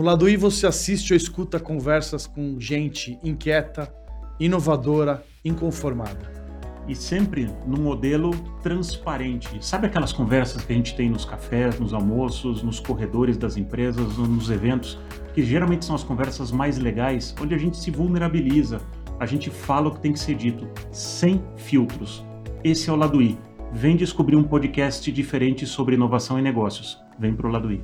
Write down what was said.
No lado I você assiste ou escuta conversas com gente inquieta, inovadora, inconformada. E sempre num modelo transparente. Sabe aquelas conversas que a gente tem nos cafés, nos almoços, nos corredores das empresas, nos eventos, que geralmente são as conversas mais legais, onde a gente se vulnerabiliza, a gente fala o que tem que ser dito, sem filtros. Esse é o lado I. Vem descobrir um podcast diferente sobre inovação e negócios. Vem pro lado I.